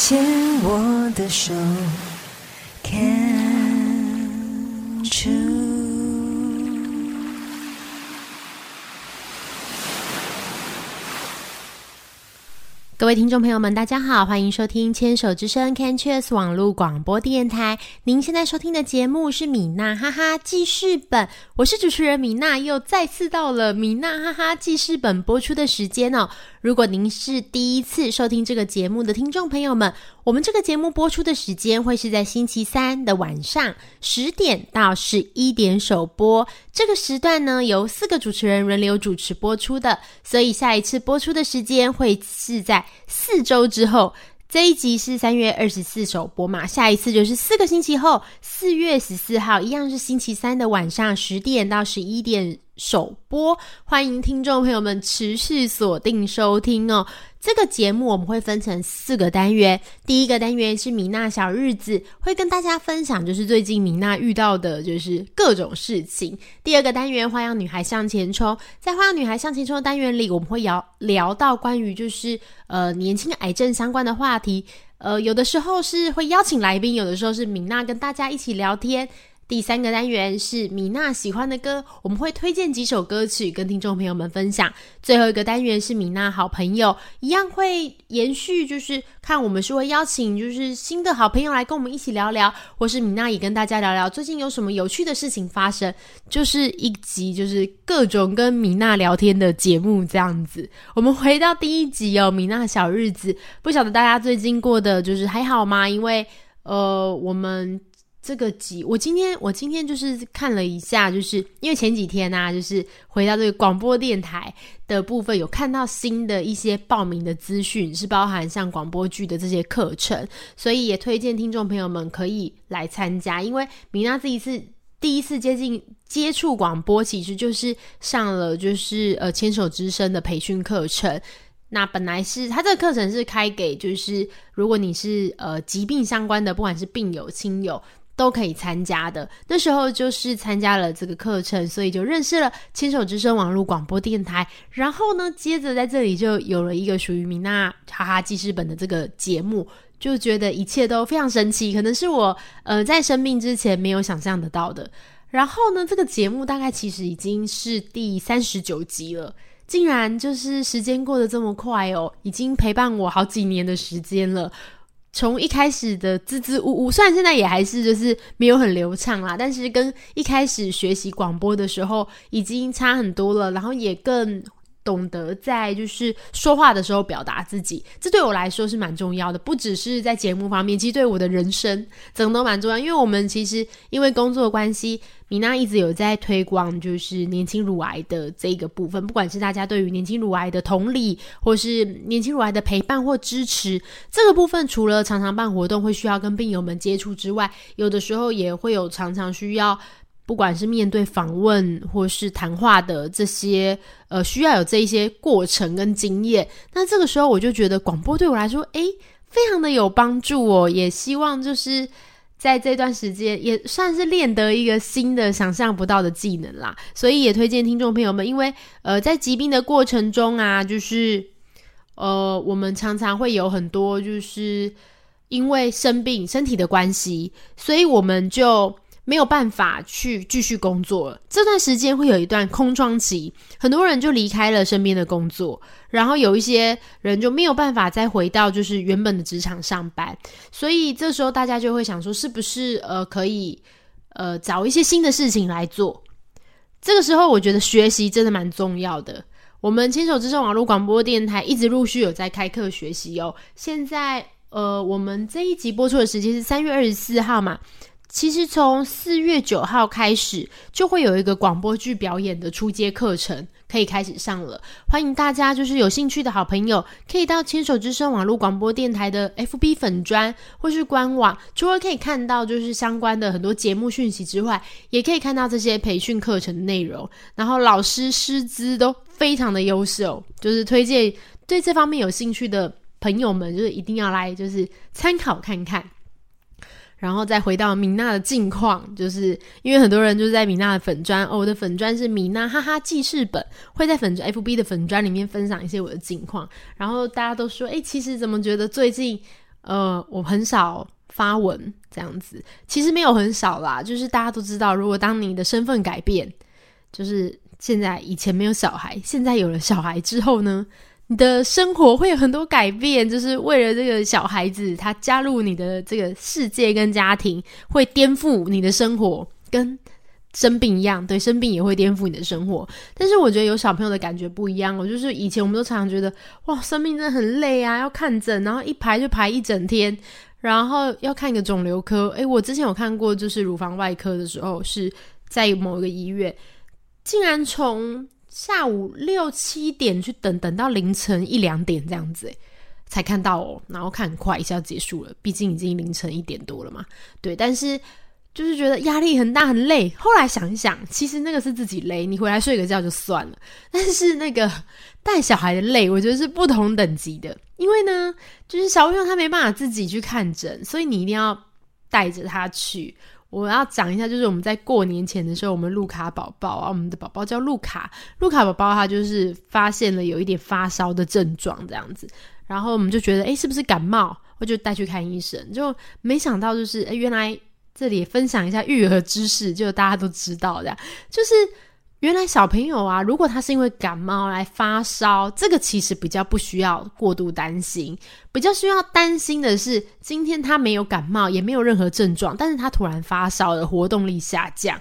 牵我的手，Can true。各位听众朋友们，大家好，欢迎收听牵手之声 c a n c h e s 网络广播电台。您现在收听的节目是米娜哈哈记事本，我是主持人米娜，又再次到了米娜哈哈记事本播出的时间哦。如果您是第一次收听这个节目的听众朋友们，我们这个节目播出的时间会是在星期三的晚上十点到十一点首播。这个时段呢，由四个主持人轮流主持播出的，所以下一次播出的时间会是在四周之后。这一集是三月二十四首播嘛，下一次就是四个星期后，四月十四号，一样是星期三的晚上十点到十一点首播。欢迎听众朋友们持续锁定收听哦。这个节目我们会分成四个单元，第一个单元是米娜小日子，会跟大家分享就是最近米娜遇到的就是各种事情。第二个单元花样女孩向前冲，在花样女孩向前冲的单元里，我们会聊聊到关于就是呃年轻癌症相关的话题，呃有的时候是会邀请来宾，有的时候是米娜跟大家一起聊天。第三个单元是米娜喜欢的歌，我们会推荐几首歌曲跟听众朋友们分享。最后一个单元是米娜好朋友，一样会延续，就是看我们是会邀请就是新的好朋友来跟我们一起聊聊，或是米娜也跟大家聊聊最近有什么有趣的事情发生，就是一集就是各种跟米娜聊天的节目这样子。我们回到第一集哦，米娜小日子，不晓得大家最近过的就是还好吗？因为呃，我们。这个集，我今天我今天就是看了一下，就是因为前几天呢，就是回到这个广播电台的部分，有看到新的一些报名的资讯，是包含像广播剧的这些课程，所以也推荐听众朋友们可以来参加。因为米娜这一次第一次接近接触广播，其实就是上了就是呃牵手之声的培训课程。那本来是他这个课程是开给就是如果你是呃疾病相关的，不管是病友亲友。都可以参加的。那时候就是参加了这个课程，所以就认识了牵手之声网络广播电台。然后呢，接着在这里就有了一个属于米娜哈哈记事本的这个节目，就觉得一切都非常神奇，可能是我呃在生病之前没有想象得到的。然后呢，这个节目大概其实已经是第三十九集了，竟然就是时间过得这么快哦，已经陪伴我好几年的时间了。从一开始的支支吾吾，虽然现在也还是就是没有很流畅啦，但是跟一开始学习广播的时候已经差很多了，然后也更。懂得在就是说话的时候表达自己，这对我来说是蛮重要的。不只是在节目方面，其实对我的人生整个都蛮重要。因为我们其实因为工作关系，米娜一直有在推广就是年轻乳癌的这个部分。不管是大家对于年轻乳癌的同理，或是年轻乳癌的陪伴或支持，这个部分除了常常办活动会需要跟病友们接触之外，有的时候也会有常常需要。不管是面对访问或是谈话的这些，呃，需要有这一些过程跟经验。那这个时候，我就觉得广播对我来说，诶，非常的有帮助哦。也希望就是在这段时间，也算是练得一个新的、想象不到的技能啦。所以也推荐听众朋友们，因为呃，在疾病的过程中啊，就是呃，我们常常会有很多，就是因为生病、身体的关系，所以我们就。没有办法去继续工作了，这段时间会有一段空窗期，很多人就离开了身边的工作，然后有一些人就没有办法再回到就是原本的职场上班，所以这时候大家就会想说，是不是呃可以呃找一些新的事情来做？这个时候我觉得学习真的蛮重要的。我们牵手之声网络广播电台一直陆续有在开课学习哦。现在呃我们这一集播出的时间是三月二十四号嘛。其实从四月九号开始，就会有一个广播剧表演的初阶课程可以开始上了。欢迎大家，就是有兴趣的好朋友，可以到牵手之声网络广播电台的 FB 粉砖或是官网，除了可以看到就是相关的很多节目讯息之外，也可以看到这些培训课程的内容。然后老师师资都非常的优秀，就是推荐对这方面有兴趣的朋友们，就是一定要来就是参考看看。然后再回到米娜的近况，就是因为很多人就是在米娜的粉砖，哦，我的粉砖是米娜哈哈记事本，会在粉砖 FB 的粉砖里面分享一些我的近况。然后大家都说，哎，其实怎么觉得最近，呃，我很少发文这样子，其实没有很少啦，就是大家都知道，如果当你的身份改变，就是现在以前没有小孩，现在有了小孩之后呢？你的生活会有很多改变，就是为了这个小孩子，他加入你的这个世界跟家庭，会颠覆你的生活，跟生病一样。对，生病也会颠覆你的生活。但是我觉得有小朋友的感觉不一样哦，就是以前我们都常常觉得，哇，生病真的很累啊，要看诊，然后一排就排一整天，然后要看一个肿瘤科。诶，我之前有看过，就是乳房外科的时候，是在某一个医院，竟然从。下午六七点去等，等到凌晨一两点这样子，才看到哦。然后看很快一下结束了，毕竟已经凌晨一点多了嘛。对，但是就是觉得压力很大，很累。后来想一想，其实那个是自己累，你回来睡个觉就算了。但是那个带小孩的累，我觉得是不同等级的。因为呢，就是小朋友他没办法自己去看诊，所以你一定要带着他去。我要讲一下，就是我们在过年前的时候，我们路卡宝宝啊，我们的宝宝叫路卡，路卡宝宝他就是发现了有一点发烧的症状这样子，然后我们就觉得，哎，是不是感冒？我就带去看医生，就没想到就是，哎，原来这里分享一下育儿知识，就大家都知道的，就是。原来小朋友啊，如果他是因为感冒来发烧，这个其实比较不需要过度担心。比较需要担心的是，今天他没有感冒，也没有任何症状，但是他突然发烧了，活动力下降，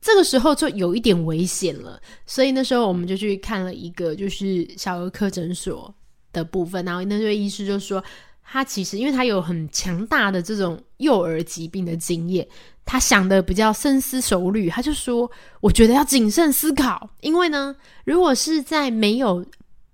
这个时候就有一点危险了。所以那时候我们就去看了一个就是小儿科诊所的部分，然后那位医师就说。他其实，因为他有很强大的这种幼儿疾病的经验，他想的比较深思熟虑，他就说：“我觉得要谨慎思考，因为呢，如果是在没有。”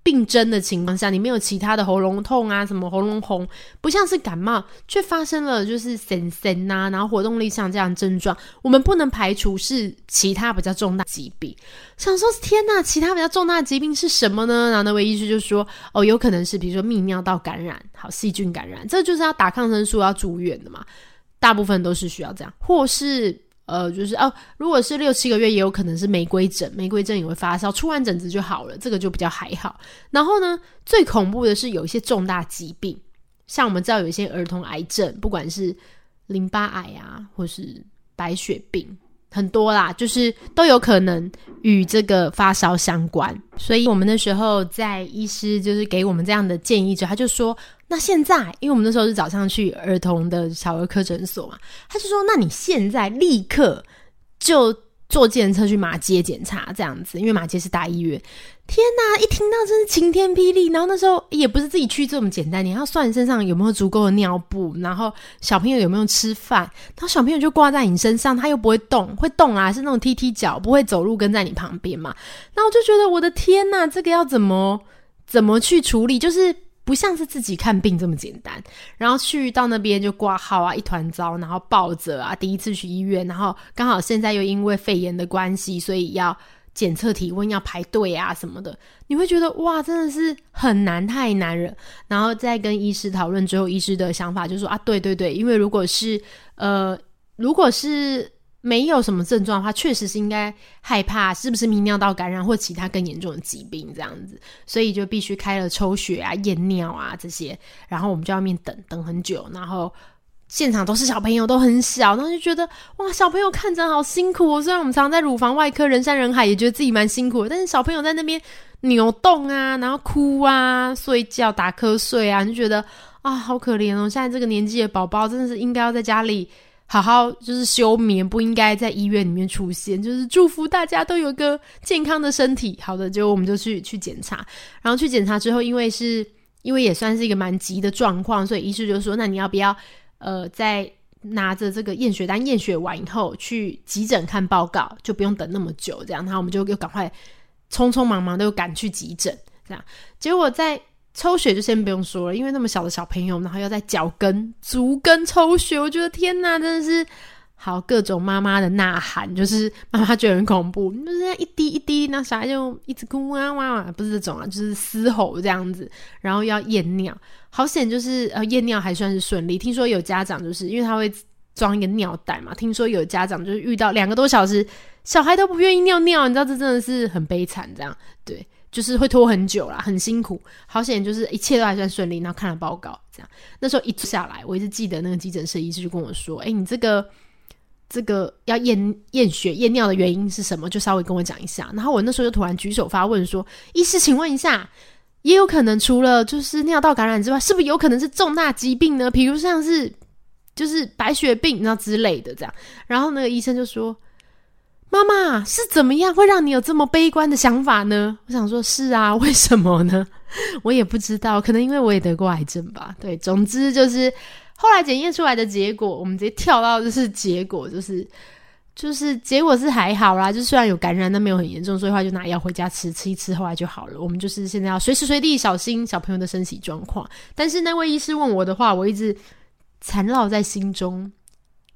病症的情况下，你没有其他的喉咙痛啊，什么喉咙红，不像是感冒，却发生了就是神神呐，然后活动力像这样症状，我们不能排除是其他比较重大疾病。想说天呐，其他比较重大疾病是什么呢？然后那位医师就说，哦，有可能是比如说泌尿道感染，好细菌感染，这就是要打抗生素要住院的嘛，大部分都是需要这样，或是。呃，就是哦，如果是六七个月，也有可能是玫瑰疹，玫瑰疹也会发烧，出完疹子就好了，这个就比较还好。然后呢，最恐怖的是有一些重大疾病，像我们知道有一些儿童癌症，不管是淋巴癌啊，或是白血病。很多啦，就是都有可能与这个发烧相关，所以我们那时候在医师就是给我们这样的建议之后，他就说：那现在，因为我们那时候是早上去儿童的小儿科诊所嘛，他就说：那你现在立刻就。坐检车去马街检查这样子，因为马街是大医院。天哪，一听到真是晴天霹雳。然后那时候也不是自己去这么简单，你要算身上有没有足够的尿布，然后小朋友有没有吃饭，然后小朋友就挂在你身上，他又不会动，会动啊，是那种踢踢脚，不会走路跟在你旁边嘛。那我就觉得我的天哪，这个要怎么怎么去处理？就是。不像是自己看病这么简单，然后去到那边就挂号啊，一团糟，然后抱着啊，第一次去医院，然后刚好现在又因为肺炎的关系，所以要检测体温，要排队啊什么的，你会觉得哇，真的是很难，太难了。然后再跟医师讨论之后，医师的想法就是说啊，对对对，因为如果是呃，如果是。没有什么症状的话，确实是应该害怕是不是泌尿道感染或其他更严重的疾病这样子，所以就必须开了抽血啊、验尿啊这些，然后我们就要面等等很久，然后现场都是小朋友，都很小，然后就觉得哇，小朋友看着好辛苦。虽然我们常常在乳房外科人山人海，也觉得自己蛮辛苦，但是小朋友在那边扭动啊，然后哭啊、睡觉、打瞌睡啊，就觉得啊，好可怜哦。现在这个年纪的宝宝真的是应该要在家里。好好就是休眠，不应该在医院里面出现。就是祝福大家都有个健康的身体。好的，就我们就去去检查，然后去检查之后，因为是因为也算是一个蛮急的状况，所以医师就说：“那你要不要呃，在拿着这个验血单验血完以后去急诊看报告，就不用等那么久。”这样，然后我们就又赶快匆匆忙忙的又赶去急诊，这样结果在抽血就先不用说了，因为那么小的小朋友，然后要在脚跟、足跟抽血，我觉得天哪，真的是好各种妈妈的呐喊，就是妈妈觉得很恐怖，就是一滴一滴，那小孩就一直哭啊哇哇，不是这种啊，就是嘶吼这样子，然后要验尿，好险就是呃验尿还算是顺利，听说有家长就是因为他会装一个尿袋嘛，听说有家长就是遇到两个多小时，小孩都不愿意尿尿，你知道这真的是很悲惨，这样对。就是会拖很久啦，很辛苦。好险，就是一切都还算顺利。然后看了报告，这样那时候一坐下来，我一直记得那个急诊室医师就跟我说：“哎，你这个这个要验验血验尿的原因是什么？就稍微跟我讲一下。”然后我那时候就突然举手发问说：“医师，请问一下，也有可能除了就是尿道感染之外，是不是有可能是重大疾病呢？比如像是就是白血病，然后之类的这样？”然后那个医生就说。妈妈是怎么样会让你有这么悲观的想法呢？我想说，是啊，为什么呢？我也不知道，可能因为我也得过癌症吧。对，总之就是后来检验出来的结果，我们直接跳到就是结果，就是就是结果是还好啦，就虽然有感染，但没有很严重，所以话就拿药回家吃，吃一吃，后来就好了。我们就是现在要随时随地小心小朋友的身体状况。但是那位医师问我的话，我一直缠绕在心中。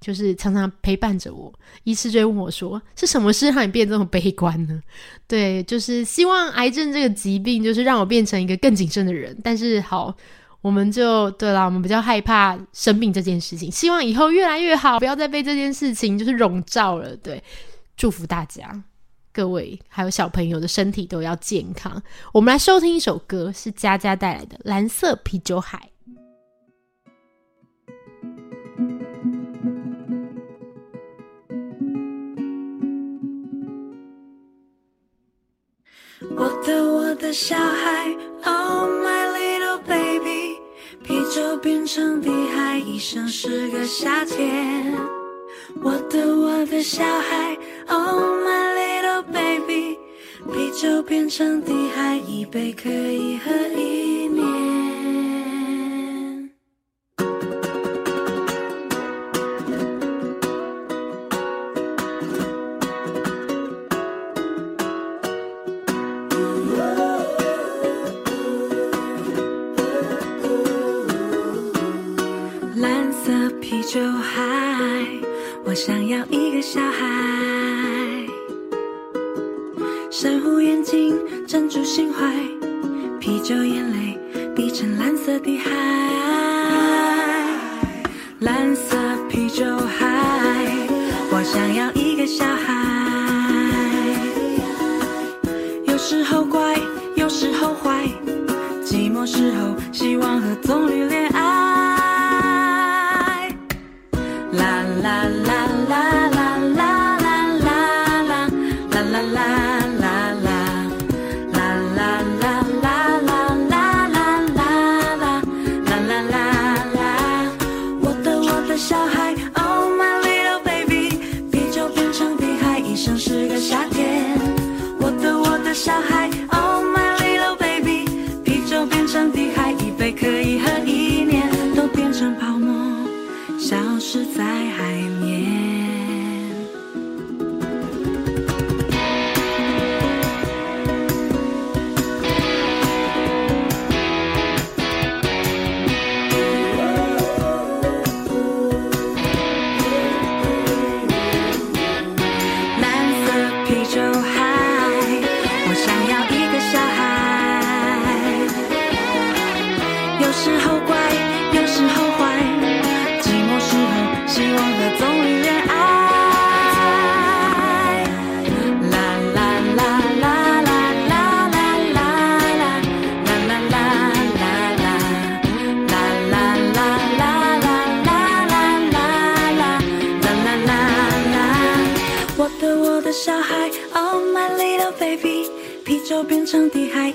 就是常常陪伴着我，医师就问我说：“是什么事让你变这么悲观呢？”对，就是希望癌症这个疾病，就是让我变成一个更谨慎的人。但是好，我们就对了，我们比较害怕生病这件事情，希望以后越来越好，不要再被这件事情就是笼罩了。对，祝福大家，各位还有小朋友的身体都要健康。我们来收听一首歌，是佳佳带来的《蓝色啤酒海》。小孩，Oh my little baby，啤酒变成地海，一生是个夏天。我的我的小孩，Oh my little baby，啤酒变成地海，一杯可以喝一想要一个小孩，珊瑚眼睛，珍珠心怀，啤酒眼泪滴成蓝色的海，蓝色啤酒海。我想要一个小孩，有时候乖，有时候坏，寂寞时候希望和棕榈恋爱。啦啦实在。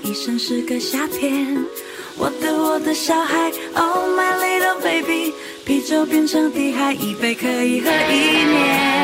一生是个夏天，我的我的小孩，Oh my little baby，啤酒变成地海，一杯可以喝一年。